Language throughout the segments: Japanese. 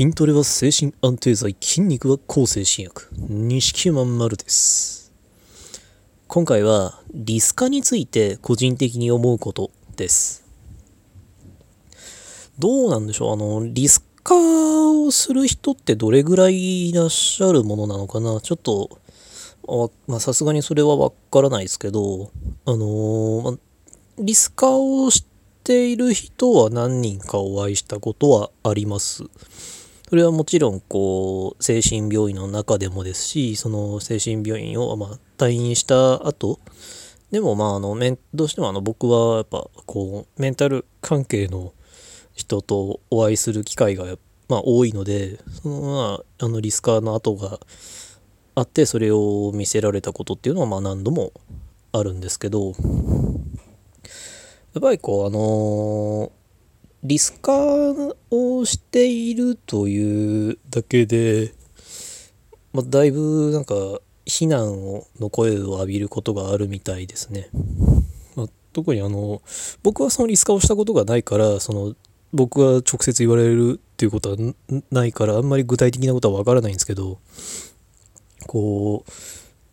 筋トレは精神安定剤、筋肉は抗精神薬。錦まん丸です。今回はリスカについて個人的に思うことです。どうなんでしょう？あの、リスカをする人ってどれぐらいいらっしゃるものなのかな？ちょっと、まさすがにそれはわからないですけど、あのーリスカをしている人は何人かお会いしたことはあります。それはもちろんこう精神病院の中でもですしその精神病院をま退院した後でもまああのどうしてもあの僕はやっぱこうメンタル関係の人とお会いする機会がまあ多いのでそのまああのリスカーの後があってそれを見せられたことっていうのはまあ何度もあるんですけどやっぱりこうあのーリスカーをしているというだけで、まあ、だいぶなんか非難をの声を浴びることがあるみたいですね。まあ、特にあの僕はそのリスカをしたことがないからその僕が直接言われるっていうことはないからあんまり具体的なことはわからないんですけどこう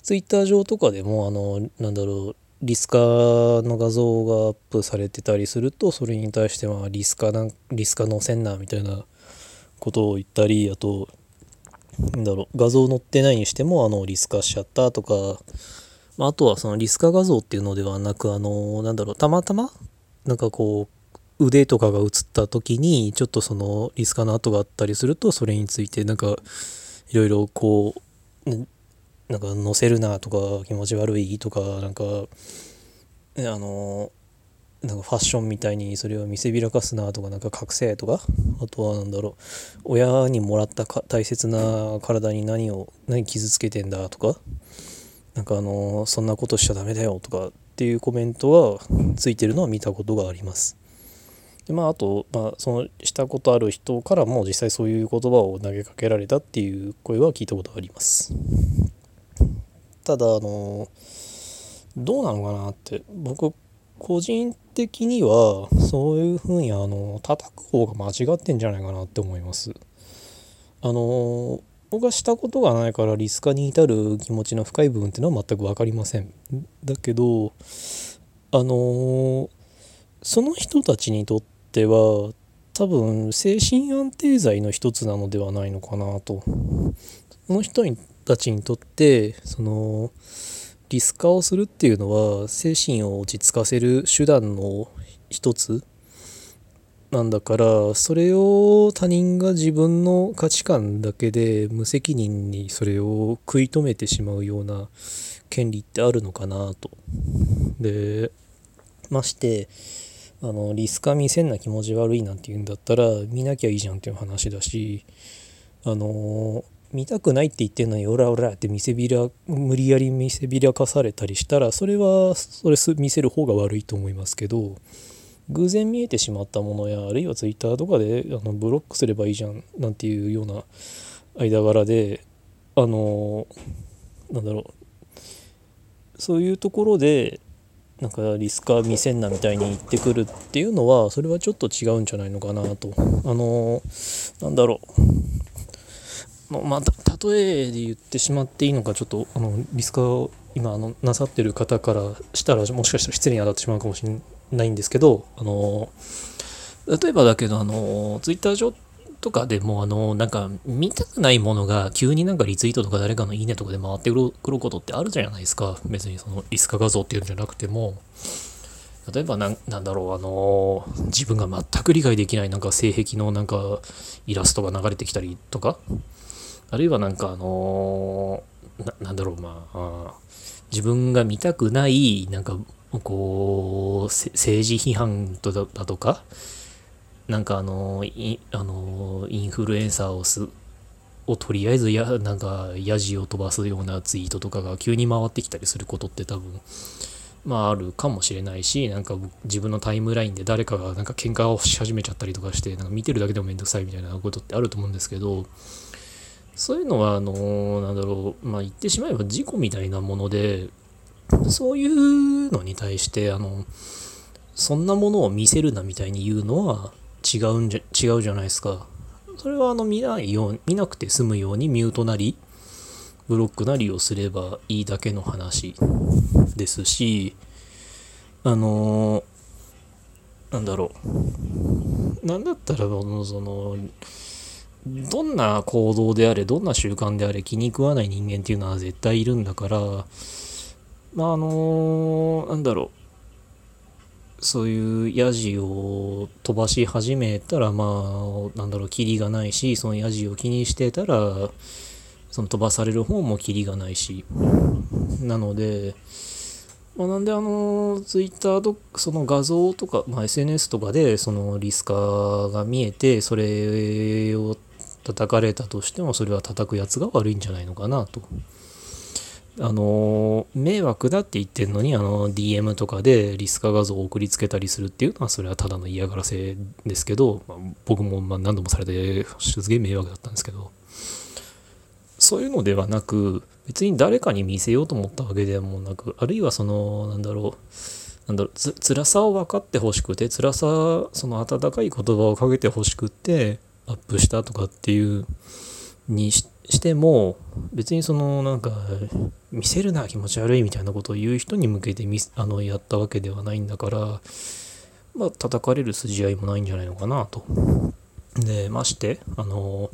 ツイッター上とかでもあのなんだろうリスカの画像がアップされてたりするとそれに対してまあリスカなリスカ載せんなみたいなことを言ったりあとなんだろう画像載ってないにしてもあのリスカしちゃったとか、まあ、あとはそのリスカ画像っていうのではなくあのなんだろうたまたまなんかこう腕とかが映った時にちょっとそのリスカの跡があったりするとそれについてなんかいろいろこうなんか載せるなとか気持ち悪いとかなんかあのなんかファッションみたいにそれを見せびらかすなとかなんか覚醒とかあとはなんだろう親にもらったか大切な体に何を何傷つけてんだとかなんかあのそんなことしちゃダメだよとかっていうコメントがついてるのは見たことがあります。でまああと、まあ、そのしたことある人からも実際そういう言葉を投げかけられたっていう声は聞いたことがあります。ただあのどうなのかなって僕個人的にはそういうふうにあの叩く方が間違ってんじゃないかなって思います。あの僕はしたことがないからリスカに至る気持ちの深い部分っていうのは全く分かりません。だけどあのその人たちにとっては多分精神安定剤の一つなのではないのかなと。その人にたちにとってそのリスカをするっていうのは精神を落ち着かせる手段の一つなんだからそれを他人が自分の価値観だけで無責任にそれを食い止めてしまうような権利ってあるのかなと。でましてあのリスカ見せんな気持ち悪いなんて言うんだったら見なきゃいいじゃんっていう話だしあの見たくないって言ってんのにオラオラって見せびら無理やり見せびらかされたりしたらそれはそれ見せる方が悪いと思いますけど偶然見えてしまったものやあるいはツイッターとかであのブロックすればいいじゃんなんていうような間柄であのなんだろうそういうところでなんかリスカー見せんなみたいに言ってくるっていうのはそれはちょっと違うんじゃないのかなと。あのなんだろう。ままあ、例えで言ってしまっていいのかちょっとあのリスカを今あのなさってる方からしたらもしかしたら失礼に当たってしまうかもしれないんですけどあの例えばだけどあのツイッター上とかでもあのなんか見たくないものが急になんかリツイートとか誰かのいいねとかで回ってくることってあるじゃないですか。別にそのリスカ画像っていうんじゃなくても。例えばなんなんだろうあの自分が全く理解できないなんか性癖のなんかイラストが流れてきたりとか。あるいはなんかあのななんだろうまあ自分が見たくないなんかこう政治批判とだとかなんかあのイあのインフルエンサーをすをとりあえずやなんかヤジを飛ばすようなツイートとかが急に回ってきたりすることって多分まああるかもしれないしなんか自分のタイムラインで誰かがなんか喧嘩をし始めちゃったりとかしてなんか見てるだけでもめんどくさいみたいなことってあると思うんですけどそういうのは、あの、なんだろう、まあ言ってしまえば事故みたいなもので、そういうのに対して、あの、そんなものを見せるなみたいに言うのは違うんじゃ、違うじゃないですか。それはあの見ないよう見なくて済むようにミュートなりブロックなりをすればいいだけの話ですしあのなんだろうなんだったらそのどんな行動であれどんな習慣であれ気に食わない人間っていうのは絶対いるんだからまああのなんだろう。そういうヤジを飛ばし始めたらまあなんだろうキリがないしそのヤジを気にしてたらその飛ばされる方もキリがないし。なのでまあ、なんであのツイッターとその画像とか、まあ、SNS とかでそのリスカが見えてそれを叩かれたとしてもそれは叩くやつが悪いんじゃないのかなと。あの迷惑だって言ってるのにあの DM とかでリスカ画像を送りつけたりするっていうのはそれはただの嫌がらせですけど、まあ、僕もま何度もされてすげえ迷惑だったんですけどそういうのではなく別に誰かに見せようと思ったわけでもなくあるいはそのなんだろうなんだろうつ辛さを分かってほしくて辛さその温かい言葉をかけてほしくてアップしたとかっていうにしても別にそのなんか見せるな気持ち悪いみたいなことを言う人に向けてみあのやったわけではないんだからまあ叩かれる筋合いもないんじゃないのかなと。でましてあの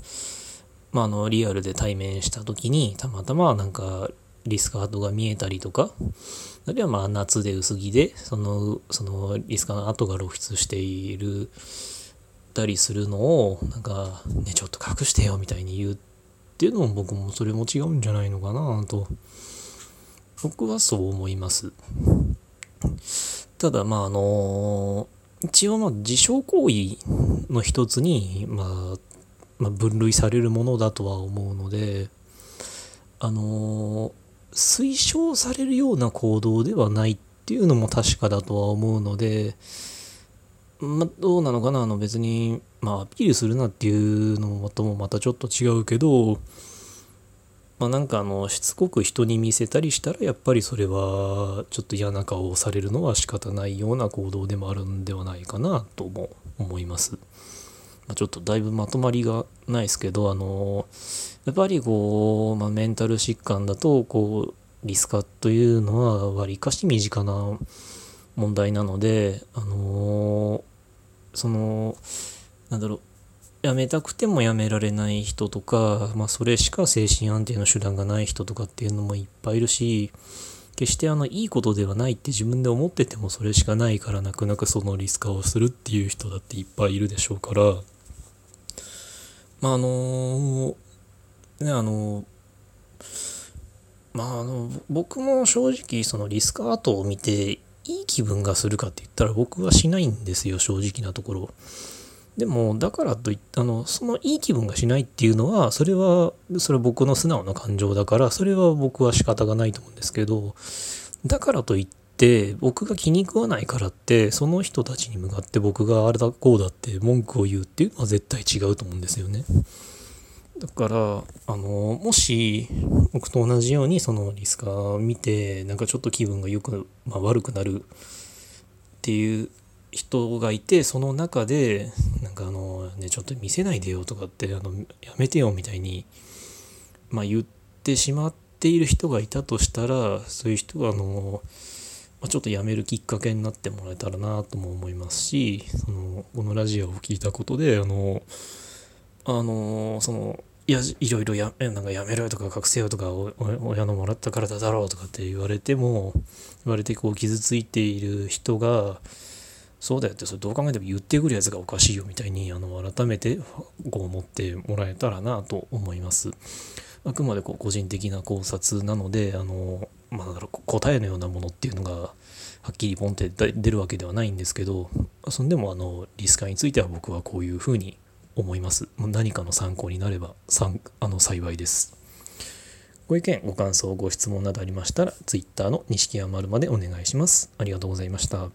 ま、あのリアルで対面した時にたまたまなんかリスカートが見えたりとかあるいはまあ夏で薄着でそのそのリスカの跡が露出しているたりするのをなんかねちょっと隠してよみたいに言うっていうのも僕もそれも違うんじゃないのかなと。僕はそう思います。ただまああの一応まあ自傷行為の一つにまあまあ、分類されるものだとは思うのであの推奨されるような行動ではないっていうのも確かだとは思うので、まあ、どうなのかな？あの別に、まあ、アピールするなっていうのともまたちょっと違うけど、まあ、なんかあのしつこく人に見せたりしたらやっぱりそれはちょっと嫌な顔をされるのは仕方ないような行動でもあるんではないかなとも思います。まあ、ちょっとだいぶまとまりがないですけど、あのやっぱりこう、まあ、メンタル疾患だと、こう、リスカというのはわりかし身近な問題なので、あのその、なんだろう、やめたくてもやめられない人とか、まあ、それしか精神安定の手段がない人とかっていうのもいっぱいいるし、決してあのいいことではないって自分で思っててもそれしかないからなくなくそのリスカをするっていう人だっていっぱいいるでしょうから。まああのねあのまああの僕も正直そのリスクアートを見ていい気分がするかって言ったら僕はしないんですよ正直なところ。でもだからといってあのそのいい気分がしないっていうのはそれはそれは僕の素直な感情だからそれは僕は仕方がないと思うんですけどだからといって僕が気に食わないからってその人たちに向かって僕があれだこうだって文句を言うっていうのは絶対違うと思うんですよね。だからあのもし僕と同じようにそのリスカー見てなんかちょっと気分がよく、まあ、悪くなるっていう人がいてその中でなんかあのねちょっと見せないでよとかってあのやめてよみたいに、まあ、言ってしまっている人がいたとしたらそういう人があのまちょっとやめるきっかけになってもらえたらなとも思いますしそのこのラジオを聞いたことであのあのそのいやいろいろやなんかやめろよとか隠せよとか親のもらった体だろうとかって言われても言われてこう傷ついている人がそうだよってそれどう考えても言ってくるやつがおかしいよみたいにあの改めてこう思ってもらえたらなと思います。あくまでこう個人的な考察なのであのまあ、答えのようなものっていうのがはっきりポンって出るわけではないんですけどそんでもあのリスカについては僕はこういうふうに思います。何かの参考になればあの幸いです。ご意見ご感想ご質問などありましたら Twitter の錦山丸までお願いします。ありがとうございました。